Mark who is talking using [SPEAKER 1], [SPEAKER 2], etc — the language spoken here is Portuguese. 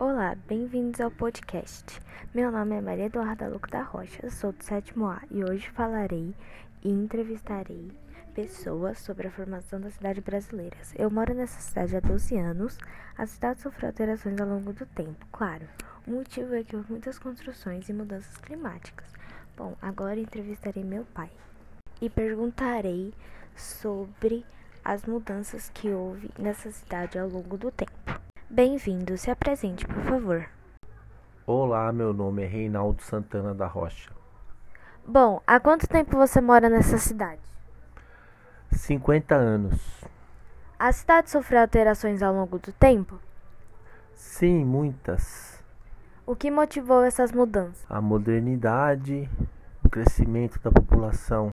[SPEAKER 1] Olá, bem-vindos ao podcast. Meu nome é Maria Eduarda Luco da Rocha, sou do sétimo A e hoje falarei e entrevistarei pessoas sobre a formação da cidade brasileira. Eu moro nessa cidade há 12 anos. A cidade sofreu alterações ao longo do tempo, claro. O motivo é que houve muitas construções e mudanças climáticas. Bom, agora entrevistarei meu pai e perguntarei sobre as mudanças que houve nessa cidade ao longo do tempo. Bem-vindo, se apresente, por favor.
[SPEAKER 2] Olá, meu nome é Reinaldo Santana da Rocha.
[SPEAKER 1] Bom, há quanto tempo você mora nessa cidade?
[SPEAKER 2] 50 anos.
[SPEAKER 1] A cidade sofreu alterações ao longo do tempo?
[SPEAKER 2] Sim, muitas.
[SPEAKER 1] O que motivou essas mudanças?
[SPEAKER 2] A modernidade, o crescimento da população